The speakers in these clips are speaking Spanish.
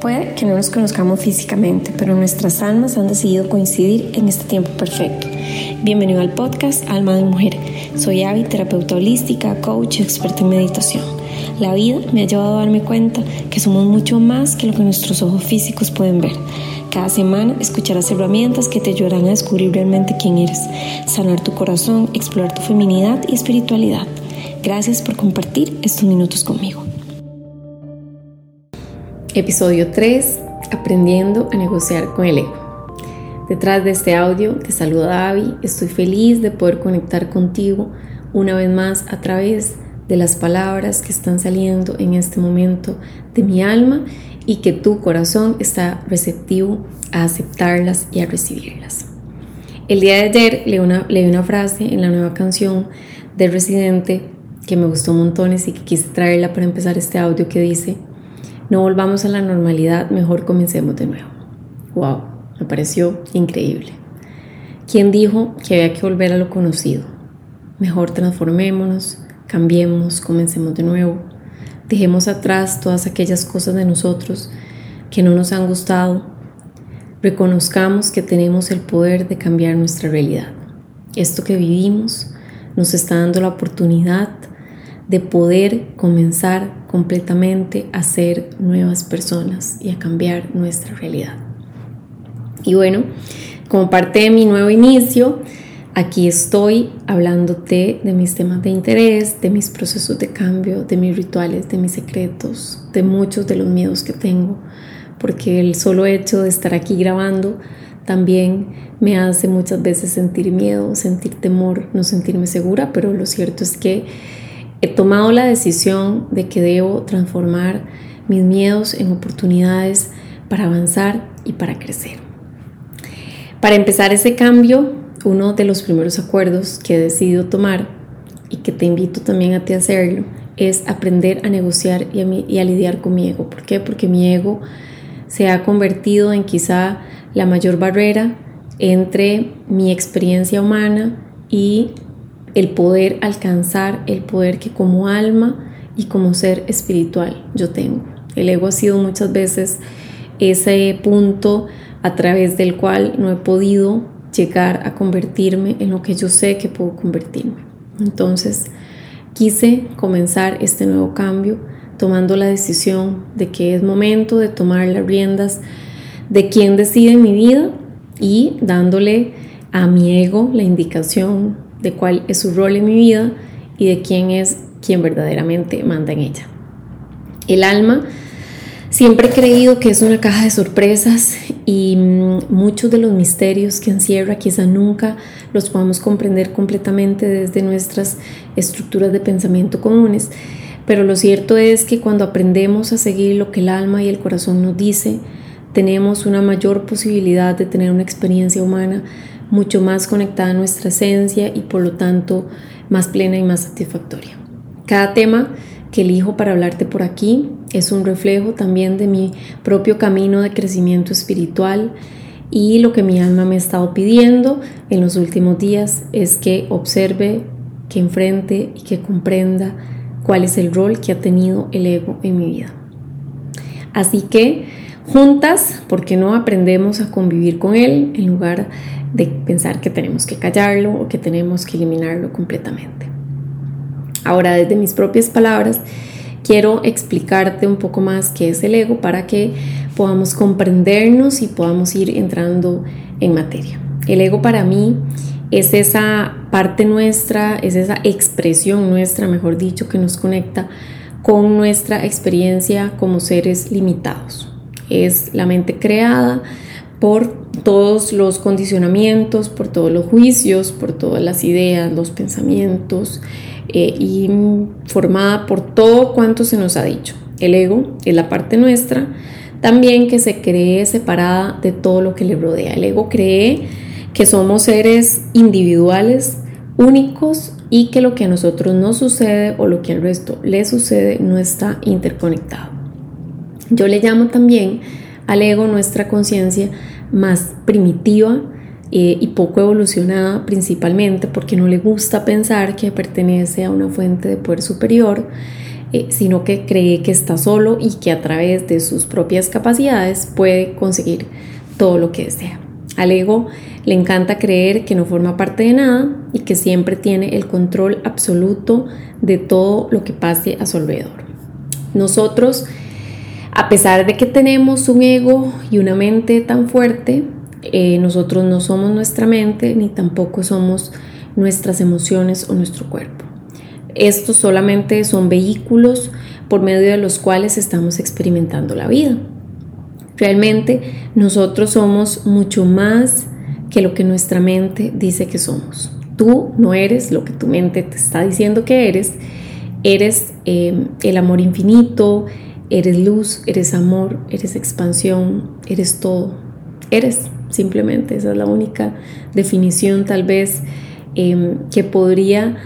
Puede que no nos conozcamos físicamente, pero nuestras almas han decidido coincidir en este tiempo perfecto. Bienvenido al podcast Alma de Mujer. Soy Avi, terapeuta holística, coach, experta en meditación. La vida me ha llevado a darme cuenta que somos mucho más que lo que nuestros ojos físicos pueden ver. Cada semana escucharás herramientas que te ayudarán a descubrir realmente quién eres, sanar tu corazón, explorar tu feminidad y espiritualidad. Gracias por compartir estos minutos conmigo. Episodio 3. Aprendiendo a negociar con el ego. Detrás de este audio te saluda Avi. Estoy feliz de poder conectar contigo una vez más a través de las palabras que están saliendo en este momento de mi alma y que tu corazón está receptivo a aceptarlas y a recibirlas. El día de ayer leí una, leí una frase en la nueva canción de Residente que me gustó montones y que quise traerla para empezar este audio que dice, no volvamos a la normalidad, mejor comencemos de nuevo. ¡Wow! Me pareció increíble. ¿Quién dijo que había que volver a lo conocido? Mejor transformémonos, cambiemos, comencemos de nuevo. Dejemos atrás todas aquellas cosas de nosotros que no nos han gustado. Reconozcamos que tenemos el poder de cambiar nuestra realidad. Esto que vivimos nos está dando la oportunidad de poder comenzar completamente a ser nuevas personas y a cambiar nuestra realidad. Y bueno, como parte de mi nuevo inicio, aquí estoy hablándote de mis temas de interés, de mis procesos de cambio, de mis rituales, de mis secretos, de muchos de los miedos que tengo, porque el solo hecho de estar aquí grabando también me hace muchas veces sentir miedo, sentir temor, no sentirme segura, pero lo cierto es que He tomado la decisión de que debo transformar mis miedos en oportunidades para avanzar y para crecer. Para empezar ese cambio, uno de los primeros acuerdos que he decidido tomar y que te invito también a ti a hacerlo es aprender a negociar y a, lidiar con mi ego. ¿Por qué? Porque mi ego se ha convertido en quizá la mayor barrera entre mi experiencia humana y el poder alcanzar el poder que como alma y como ser espiritual yo tengo. El ego ha sido muchas veces ese punto a través del cual no he podido llegar a convertirme en lo que yo sé que puedo convertirme. Entonces, quise comenzar este nuevo cambio tomando la decisión de que es momento de tomar las riendas de quién decide mi vida y dándole a mi ego la indicación de cuál es su rol en mi vida y de quién es quien verdaderamente manda en ella. El alma siempre he creído que es una caja de sorpresas y mm, muchos de los misterios que encierra quizá nunca los podamos comprender completamente desde nuestras estructuras de pensamiento comunes. Pero lo cierto es que cuando aprendemos a seguir lo que el alma y el corazón nos dice, tenemos una mayor posibilidad de tener una experiencia humana mucho más conectada a nuestra esencia y por lo tanto más plena y más satisfactoria. Cada tema que elijo para hablarte por aquí es un reflejo también de mi propio camino de crecimiento espiritual y lo que mi alma me ha estado pidiendo en los últimos días es que observe, que enfrente y que comprenda cuál es el rol que ha tenido el ego en mi vida. Así que juntas, ¿por qué no aprendemos a convivir con él en lugar de pensar que tenemos que callarlo o que tenemos que eliminarlo completamente. Ahora, desde mis propias palabras, quiero explicarte un poco más qué es el ego para que podamos comprendernos y podamos ir entrando en materia. El ego para mí es esa parte nuestra, es esa expresión nuestra, mejor dicho, que nos conecta con nuestra experiencia como seres limitados. Es la mente creada por todos los condicionamientos, por todos los juicios, por todas las ideas, los pensamientos eh, y formada por todo cuanto se nos ha dicho. El ego es la parte nuestra, también que se cree separada de todo lo que le rodea. El ego cree que somos seres individuales, únicos y que lo que a nosotros no sucede o lo que al resto le sucede no está interconectado. Yo le llamo también al ego nuestra conciencia más primitiva eh, y poco evolucionada principalmente porque no le gusta pensar que pertenece a una fuente de poder superior eh, sino que cree que está solo y que a través de sus propias capacidades puede conseguir todo lo que desea. Al ego le encanta creer que no forma parte de nada y que siempre tiene el control absoluto de todo lo que pase a su alrededor. Nosotros, a pesar de que tenemos un ego y una mente tan fuerte, eh, nosotros no somos nuestra mente ni tampoco somos nuestras emociones o nuestro cuerpo. Estos solamente son vehículos por medio de los cuales estamos experimentando la vida. Realmente nosotros somos mucho más que lo que nuestra mente dice que somos. Tú no eres lo que tu mente te está diciendo que eres. Eres eh, el amor infinito, eres luz, eres amor, eres expansión, eres todo. Eres simplemente, esa es la única definición tal vez em, que podría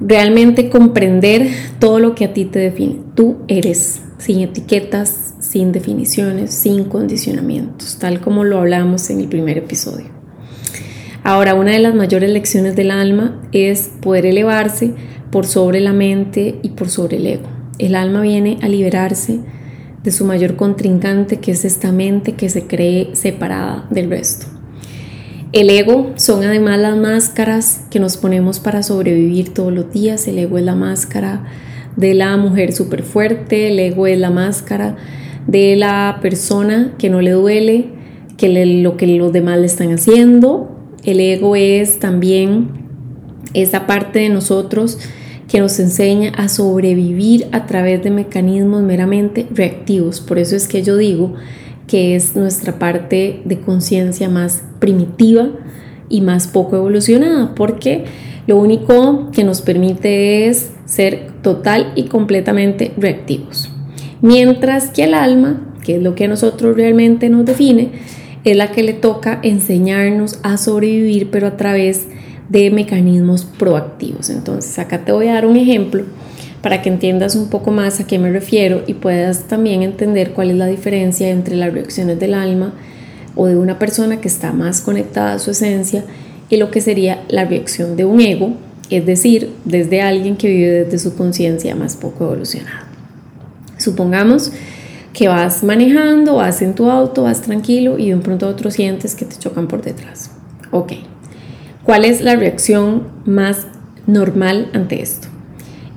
realmente comprender todo lo que a ti te define. Tú eres, sin etiquetas, sin definiciones, sin condicionamientos, tal como lo hablamos en el primer episodio. Ahora, una de las mayores lecciones del alma es poder elevarse por sobre la mente y por sobre el ego. El alma viene a liberarse de su mayor contrincante, que es esta mente que se cree separada del resto. El ego son además las máscaras que nos ponemos para sobrevivir todos los días. El ego es la máscara de la mujer súper fuerte, el ego es la máscara de la persona que no le duele que lo que los demás le están haciendo. El ego es también esa parte de nosotros que nos enseña a sobrevivir a través de mecanismos meramente reactivos. Por eso es que yo digo que es nuestra parte de conciencia más primitiva y más poco evolucionada, porque lo único que nos permite es ser total y completamente reactivos. Mientras que el alma, que es lo que a nosotros realmente nos define, es la que le toca enseñarnos a sobrevivir, pero a través de mecanismos proactivos. Entonces, acá te voy a dar un ejemplo para que entiendas un poco más a qué me refiero y puedas también entender cuál es la diferencia entre las reacciones del alma o de una persona que está más conectada a su esencia y lo que sería la reacción de un ego, es decir, desde alguien que vive desde su conciencia más poco evolucionada. Supongamos que vas manejando, vas en tu auto, vas tranquilo y de un pronto a otro sientes que te chocan por detrás. Ok, ¿cuál es la reacción más normal ante esto?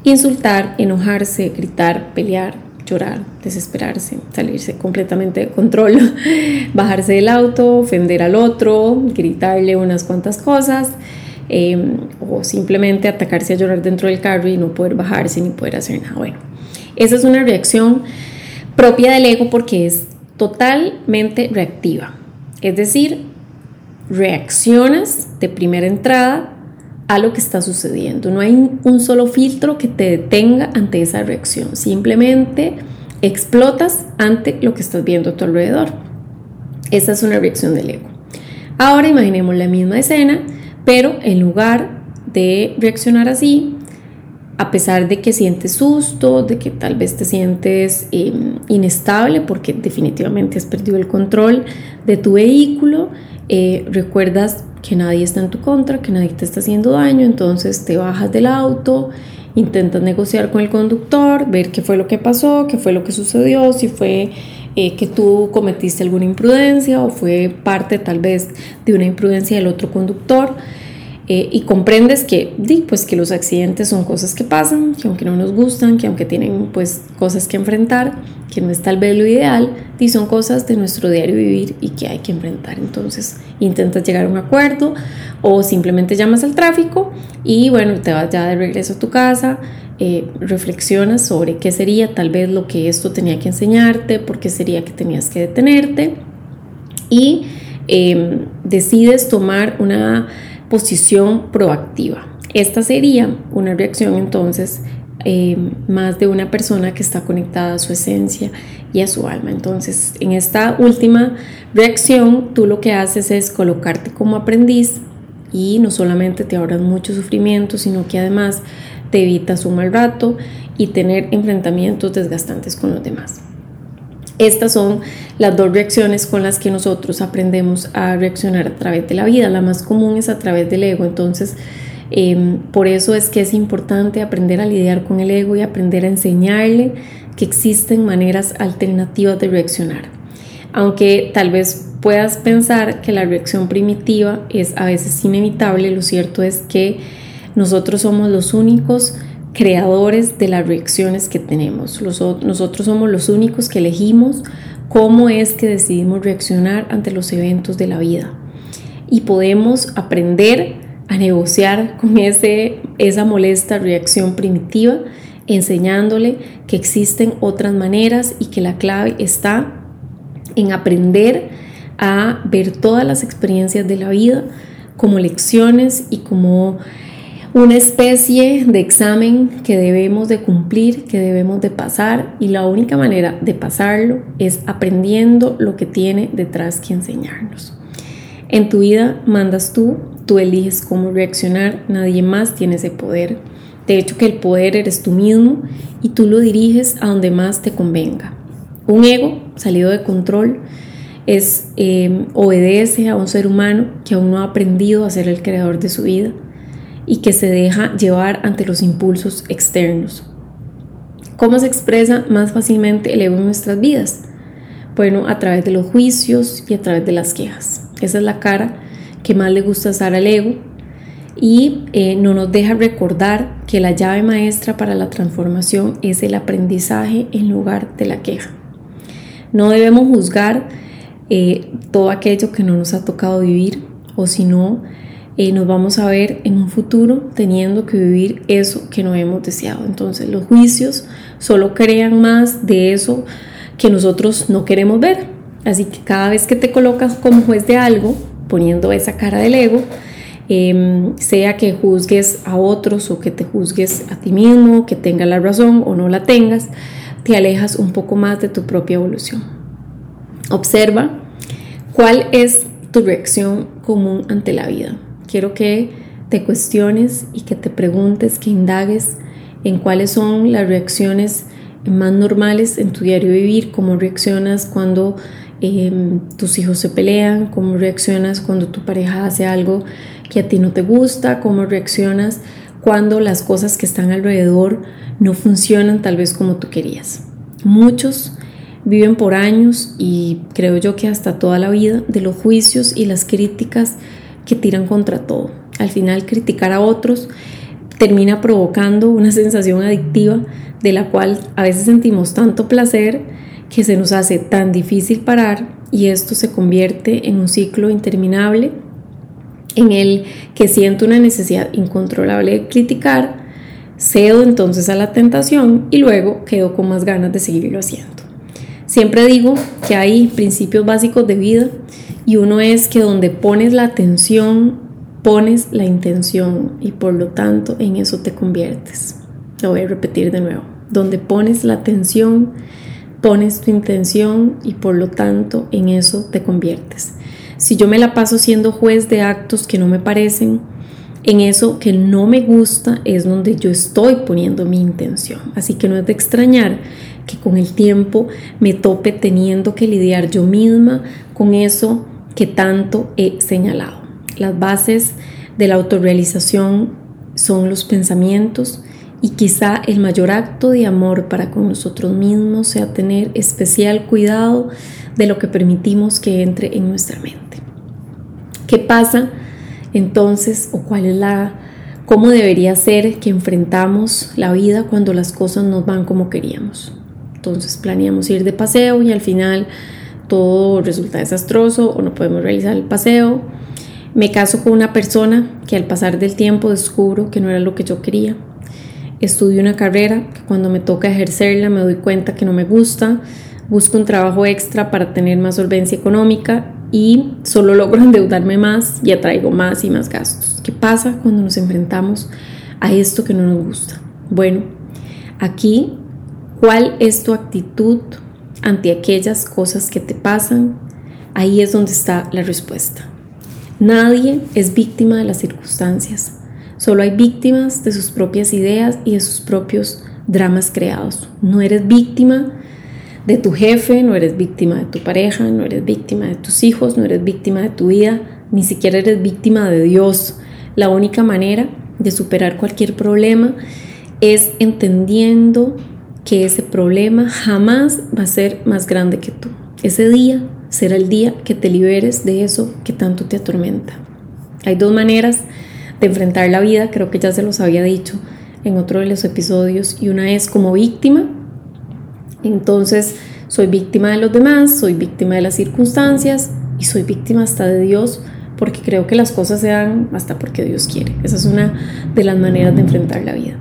Insultar, enojarse, gritar, pelear, llorar, desesperarse, salirse completamente de control, bajarse del auto, ofender al otro, gritarle unas cuantas cosas em, o simplemente atacarse a llorar dentro del carro y no poder bajarse ni poder hacer nada. Bueno, esa es una reacción propia del ego porque es totalmente reactiva. Es decir, reaccionas de primera entrada a lo que está sucediendo. No hay un solo filtro que te detenga ante esa reacción. Simplemente explotas ante lo que estás viendo a tu alrededor. Esa es una reacción del ego. Ahora imaginemos la misma escena, pero en lugar de reaccionar así, a pesar de que sientes susto, de que tal vez te sientes em, inestable porque definitivamente has perdido el control de tu vehículo, eh, recuerdas que nadie está en tu contra, que nadie te está haciendo daño, entonces te bajas del auto, intentas negociar con el conductor, ver qué fue lo que pasó, qué fue lo que sucedió, si fue eh, que tú cometiste alguna imprudencia o fue parte tal vez de una imprudencia del otro conductor. Eh, y comprendes que, pues, que los accidentes son cosas que pasan, que aunque no nos gustan, que aunque tienen pues, cosas que enfrentar, que no es tal vez lo ideal, y son cosas de nuestro diario vivir y que hay que enfrentar. Entonces intentas llegar a un acuerdo o simplemente llamas al tráfico y bueno, te vas ya de regreso a tu casa, eh, reflexionas sobre qué sería tal vez lo que esto tenía que enseñarte, por qué sería que tenías que detenerte y em, decides tomar una posición proactiva. Esta sería una reacción entonces eh, más de una persona que está conectada a su esencia y a su alma. Entonces, en esta última reacción, tú lo que haces es colocarte como aprendiz y no solamente te ahorras mucho sufrimiento, sino que además te evitas un mal rato y tener enfrentamientos desgastantes con los demás. Estas son las dos reacciones con las que nosotros aprendemos a reaccionar a través de la vida. La más común es a través del ego. Entonces, Em, por eso es que es importante aprender a lidiar con el ego y aprender a enseñarle que existen maneras alternativas de reaccionar. Aunque tal vez puedas pensar que la reacción primitiva es a veces inevitable, lo cierto es que nosotros somos los únicos creadores de las reacciones que tenemos. nosotros somos los únicos que elegimos cómo es que decidimos reaccionar ante los eventos de la vida. Y podemos aprender a negociar con ese, esa molesta reacción primitiva, enseñándole que existen otras maneras y que la clave está en aprender a ver todas las experiencias de la vida como lecciones y como una especie de examen que debemos de cumplir, que debemos de pasar y la única manera de pasarlo es aprendiendo lo que tiene detrás que enseñarnos. En tu vida mandas tú, tú eliges cómo reaccionar, nadie más tiene ese poder. De hecho que el poder eres tú mismo y tú lo diriges a donde más te convenga. Un ego salido de control es eh, obedece a un ser humano que aún no ha aprendido a ser el creador de su vida y que se deja llevar ante los impulsos externos. ¿Cómo se expresa más fácilmente el ego en nuestras vidas? Bueno, a través de los juicios y a través de las quejas. Esa es la cara que más le gusta usar al ego y eh, no nos deja recordar que la llave maestra para la transformación es el aprendizaje en lugar de la queja. No debemos juzgar eh, todo aquello que no nos ha tocado vivir o si no, eh, nos vamos a ver en un futuro teniendo que vivir eso que no hemos deseado. Entonces los juicios solo crean más de eso que nosotros no queremos ver. Así que cada vez que te colocas como juez de algo, poniendo esa cara del ego, em, sea que juzgues a otros o que te juzgues a ti mismo, que tengas la razón o no la tengas, te alejas un poco más de tu propia evolución. Observa cuál es tu reacción común ante la vida quiero que te cuestiones y que te preguntes, que indagues en cuáles son las reacciones más normales en tu diario vivir, cómo reaccionas cuando em, tus hijos se pelean, cómo reaccionas cuando tu pareja hace algo que a ti no te gusta, cómo reaccionas cuando las cosas que están alrededor no funcionan tal vez como tú querías. Muchos viven por años y creo yo que hasta toda la vida de los juicios y las críticas que tiran contra todo. Al final criticar a otros termina provocando una sensación adictiva de la cual a veces sentimos tanto placer que se nos hace tan difícil parar y esto se convierte en un ciclo interminable en el que siento una necesidad incontrolable de criticar, cedo entonces a la tentación y luego quedo con más ganas de seguirlo haciendo. Siempre digo que hay principios básicos de vida y uno es que donde pones la atención, pones la intención y por lo tanto en eso te conviertes. Lo voy a repetir de nuevo. Donde pones la atención, pones tu intención y por lo tanto en eso te conviertes. Si yo me la paso siendo juez de actos que no me parecen, en eso que no me gusta es donde yo estoy poniendo mi intención. Así que no es de extrañar que con el tiempo me tope teniendo que lidiar yo misma con eso que tanto he señalado. Las bases de la autorrealización son los pensamientos y quizá el mayor acto de amor para con nosotros mismos sea tener especial cuidado de lo que permitimos que entre en nuestra mente. ¿Qué pasa entonces o cuál es la cómo debería ser que enfrentamos la vida cuando las cosas nos van como queríamos? Entonces planeamos ir de paseo y al final todo resulta desastroso o no podemos realizar el paseo. Me caso con una persona que al pasar del tiempo descubro que no era lo que yo quería. Estudio una carrera que cuando me toca ejercerla me doy cuenta que no me gusta. Busco un trabajo extra para tener más solvencia económica y solo logro endeudarme más y atraigo más y más gastos. ¿Qué pasa cuando nos enfrentamos a esto que no nos gusta? Bueno, aquí, ¿cuál es tu actitud ante aquellas cosas que te pasan, ahí es donde está la respuesta. Nadie es víctima de las circunstancias, solo hay víctimas de sus propias ideas y de sus propios dramas creados. No eres víctima de tu jefe, no eres víctima de tu pareja, no eres víctima de tus hijos, no eres víctima de tu vida, ni siquiera eres víctima de Dios. La única manera de superar cualquier problema es entendiendo que ese problema jamás va a ser más grande que tú. Ese día será el día que te liberes de eso que tanto te atormenta. Hay dos maneras de enfrentar la vida, creo que ya se los había dicho en otro de los episodios, y una es como víctima. Entonces, soy víctima de los demás, soy víctima de las circunstancias y soy víctima hasta de Dios porque creo que las cosas se dan hasta porque Dios quiere. Esa es una de las maneras de enfrentar la vida.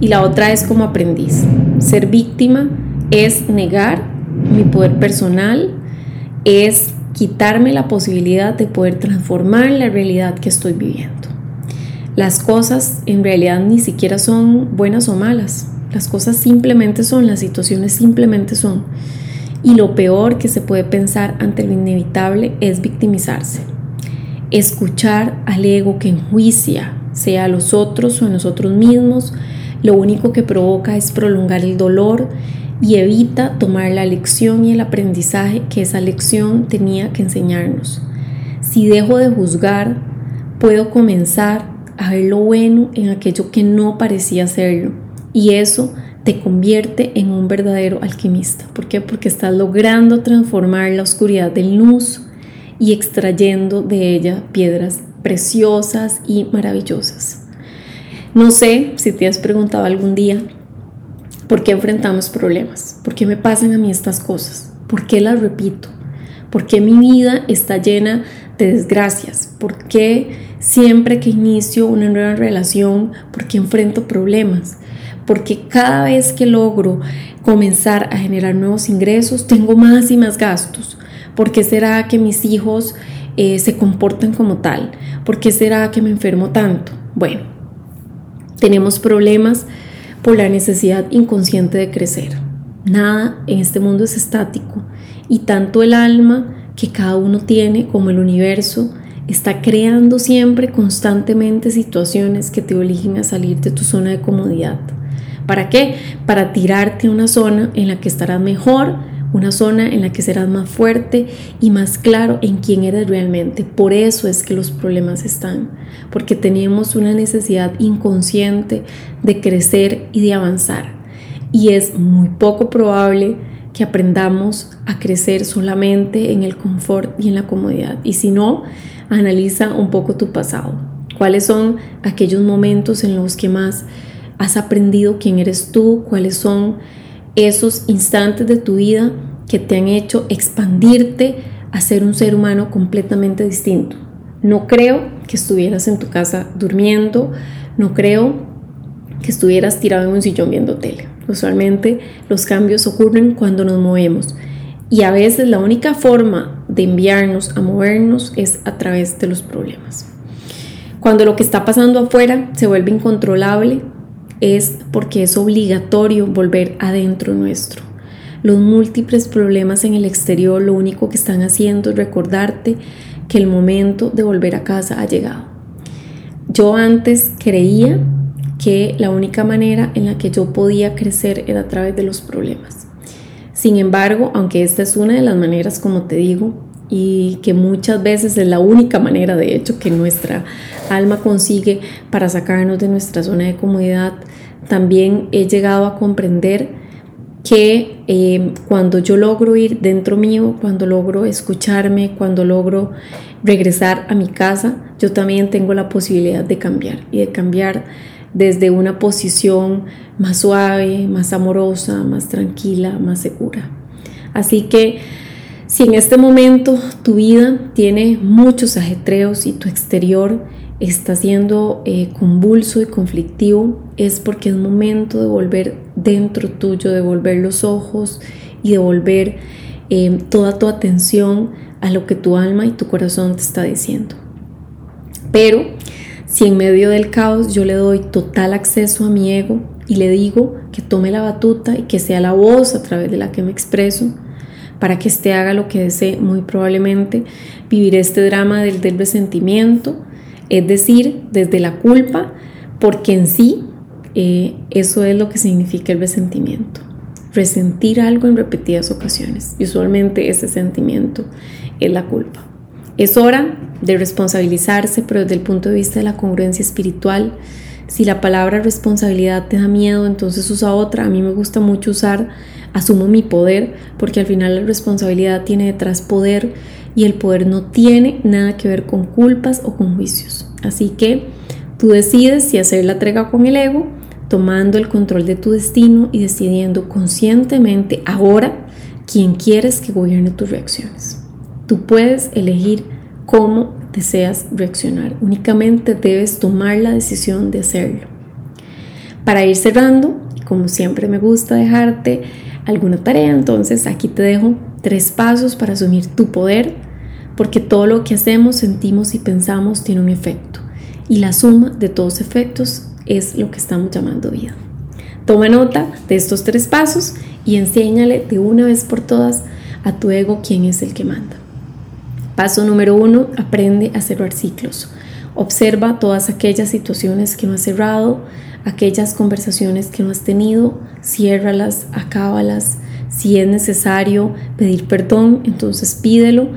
Y la otra es como aprendiz. Ser víctima es negar mi poder personal, es quitarme la posibilidad de poder transformar la realidad que estoy viviendo. Las cosas en realidad ni siquiera son buenas o malas. Las cosas simplemente son, las situaciones simplemente son. Y lo peor que se puede pensar ante lo inevitable es victimizarse. Escuchar al ego que enjuicia, sea a los otros o a nosotros mismos, lo único que provoca es prolongar el dolor y evita tomar la lección y el aprendizaje que esa lección tenía que enseñarnos. Si dejo de juzgar, puedo comenzar a ver lo bueno en aquello que no parecía serlo. Y eso te convierte en un verdadero alquimista. ¿Por qué? Porque estás logrando transformar la oscuridad del luz y extrayendo de ella piedras preciosas y maravillosas. No sé si te has preguntado algún día por qué enfrentamos problemas, por qué me pasan a mí estas cosas, por qué las repito, por qué mi vida está llena de desgracias, por qué siempre que inicio una nueva relación, por qué enfrento problemas, porque cada vez que logro comenzar a generar nuevos ingresos, tengo más y más gastos. ¿Por qué será que mis hijos eh, se comportan como tal? ¿Por qué será que me enfermo tanto? Bueno, tenemos problemas por la necesidad inconsciente de crecer. Nada en este mundo es estático y tanto el alma que cada uno tiene como el universo está creando siempre constantemente situaciones que te obliguen a salir de tu zona de comodidad. ¿Para qué? Para tirarte a una zona en la que estarás mejor, una zona en la que serás más fuerte y más claro en quién eres realmente. Por eso es que los problemas están, porque tenemos una necesidad inconsciente de crecer y de avanzar. Y es muy poco probable que aprendamos a crecer solamente en el confort y en la comodidad. Y si no, analiza un poco tu pasado. ¿Cuáles son aquellos momentos en los que más has aprendido quién eres tú, cuáles son esos instantes de tu vida que te han hecho expandirte a ser un ser humano completamente distinto. No creo que estuvieras en tu casa durmiendo, no creo que estuvieras tirado en un sillón viendo tele. Usualmente los cambios ocurren cuando nos movemos y a veces la única forma de enviarnos a movernos es a través de los problemas. Cuando lo que está pasando afuera se vuelve incontrolable, es porque es obligatorio volver adentro nuestro. Los múltiples problemas en el exterior lo único que están haciendo es recordarte que el momento de volver a casa ha llegado. Yo antes creía que la única manera en la que yo podía crecer era a través de los problemas. Sin embargo, aunque esta es una de las maneras, como te digo, y que muchas veces es la única manera, de hecho, que nuestra alma consigue para sacarnos de nuestra zona de comodidad, también he llegado a comprender que eh, cuando yo logro ir dentro mío, cuando logro escucharme, cuando logro regresar a mi casa, yo también tengo la posibilidad de cambiar y de cambiar desde una posición más suave, más amorosa, más tranquila, más segura. Así que si en este momento tu vida tiene muchos ajetreos y tu exterior está siendo eh, convulso y conflictivo, es porque es momento de volver dentro tuyo, de volver los ojos y de volver eh, toda tu atención a lo que tu alma y tu corazón te está diciendo. Pero si en medio del caos yo le doy total acceso a mi ego y le digo que tome la batuta y que sea la voz a través de la que me expreso, para que éste haga lo que desee, muy probablemente viviré este drama del, del resentimiento, es decir, desde la culpa, porque en sí eh, eso es lo que significa el resentimiento. Resentir algo en repetidas ocasiones. Y usualmente ese sentimiento es la culpa. Es hora de responsabilizarse, pero desde el punto de vista de la congruencia espiritual, Si la palabra responsabilidad te da miedo, entonces usa otra. A mí me gusta mucho usar asumo mi poder, porque al final la responsabilidad tiene detrás poder y el poder no tiene nada que ver con culpas o con juicios. Así que tú decides si hacer la entrega con el ego, tomando el control de tu destino y decidiendo conscientemente ahora quién quieres que gobierne tus reacciones. Tú puedes elegir cómo deseas reaccionar, únicamente debes tomar la decisión de hacerlo. Para ir cerrando, como siempre me gusta dejarte alguna tarea, entonces aquí te dejo tres pasos para asumir tu poder, porque todo lo que hacemos, sentimos y pensamos tiene un efecto, y la suma de todos efectos es lo que estamos llamando vida. Toma nota de estos tres pasos y enséñale de una vez por todas a tu ego quién es el que manda. Paso número uno, aprende a cerrar ciclos. Observa todas aquellas situaciones que no has cerrado, aquellas conversaciones que no has tenido, ciérralas, acábalas. Si es necesario pedir perdón, entonces pídelo,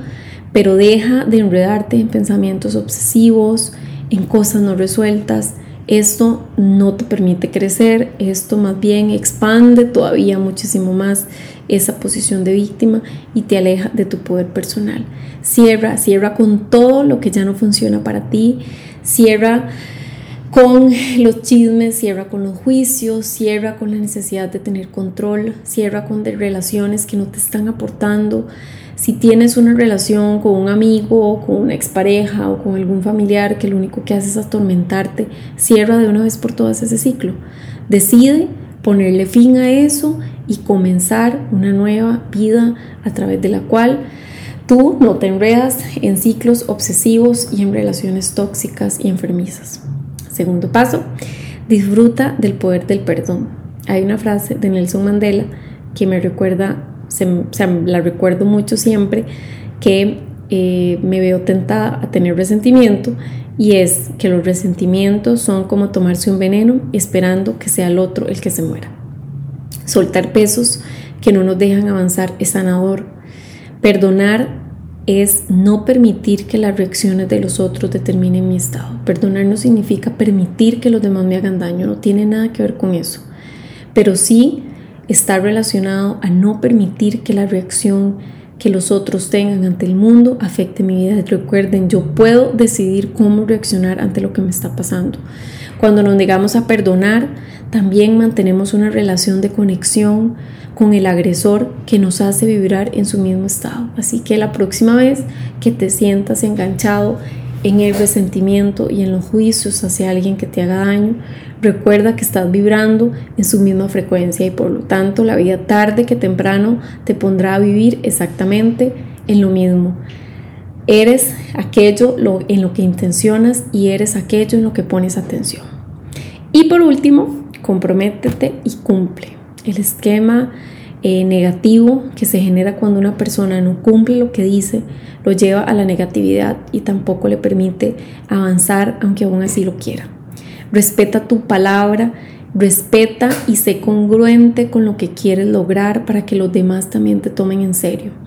pero deja de enredarte en pensamientos obsesivos, en cosas no resueltas. Esto no te permite crecer, esto más bien expande todavía muchísimo más esa posición de víctima y te aleja de tu poder personal. Cierra, cierra con todo lo que ya no funciona para ti, cierra con los chismes, cierra con los juicios, cierra con la necesidad de tener control, cierra con relaciones que no te están aportando. Si tienes una relación con un amigo, con una expareja o con algún familiar que lo único que hace es atormentarte, cierra de una vez por todas ese ciclo. Decide ponerle fin a eso y comenzar una nueva vida a través de la cual tú no te enredas en ciclos obsesivos y en relaciones tóxicas y enfermizas. Segundo paso, disfruta del poder del perdón. Hay una frase de Nelson Mandela que me recuerda, se, la recuerdo mucho siempre, que eh, me veo tentada a tener resentimiento y es que los resentimientos son como tomarse un veneno esperando que sea el otro el que se muera. Soltar pesos que no nos dejan avanzar es sanador. Perdonar es no permitir que las reacciones de los otros determinen mi estado. Perdonar no significa permitir que los demás me hagan daño, no tiene nada que ver con eso. Pero sí está relacionado a no permitir que la reacción que los otros tengan ante el mundo afecte mi vida. Recuerden, yo puedo decidir cómo reaccionar ante lo que me está pasando. Cuando nos negamos a perdonar, también mantenemos una relación de conexión con el agresor que nos hace vibrar en su mismo estado. Así que la próxima vez que te sientas enganchado en el resentimiento y en los juicios hacia alguien que te haga daño, recuerda que estás vibrando en su misma frecuencia y por lo tanto la vida tarde que temprano te pondrá a vivir exactamente en lo mismo. Eres aquello en lo que intencionas y eres aquello en lo que pones atención. Por último, comprométete y cumple el esquema eh, negativo que se genera cuando una persona no cumple lo que dice lo lleva a la negatividad y tampoco le permite avanzar aunque aún así lo quiera. Respeta tu palabra, respeta y sé congruente con lo que quieres lograr para que los demás también te tomen en serio.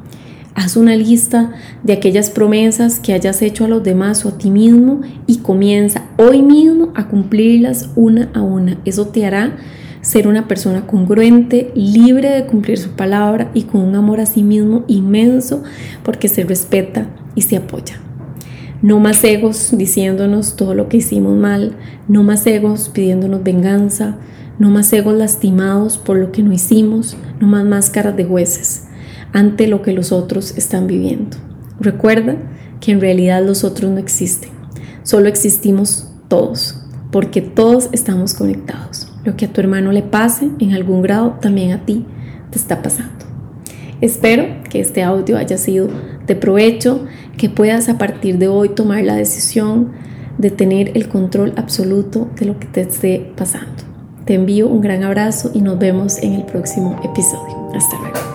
Haz una lista de aquellas promesas que hayas hecho a los demás o a ti mismo y comienza hoy mismo a cumplirlas una a una. Eso te hará ser una persona congruente, libre de cumplir su palabra y con un amor a sí mismo inmenso porque se respeta y se apoya. No más egos diciéndonos todo lo que hicimos mal, no más egos pidiéndonos venganza, no más egos lastimados por lo que no hicimos, no más máscaras de jueces ante lo que los otros están viviendo. Recuerda que en realidad los otros no existen, solo existimos todos, porque todos estamos conectados. Lo que a tu hermano le pase en algún grado, también a ti te está pasando. Espero que este audio haya sido de provecho, que puedas a partir de hoy tomar la decisión de tener el control absoluto de lo que te esté pasando. Te envío un gran abrazo y nos vemos en el próximo episodio. Hasta luego.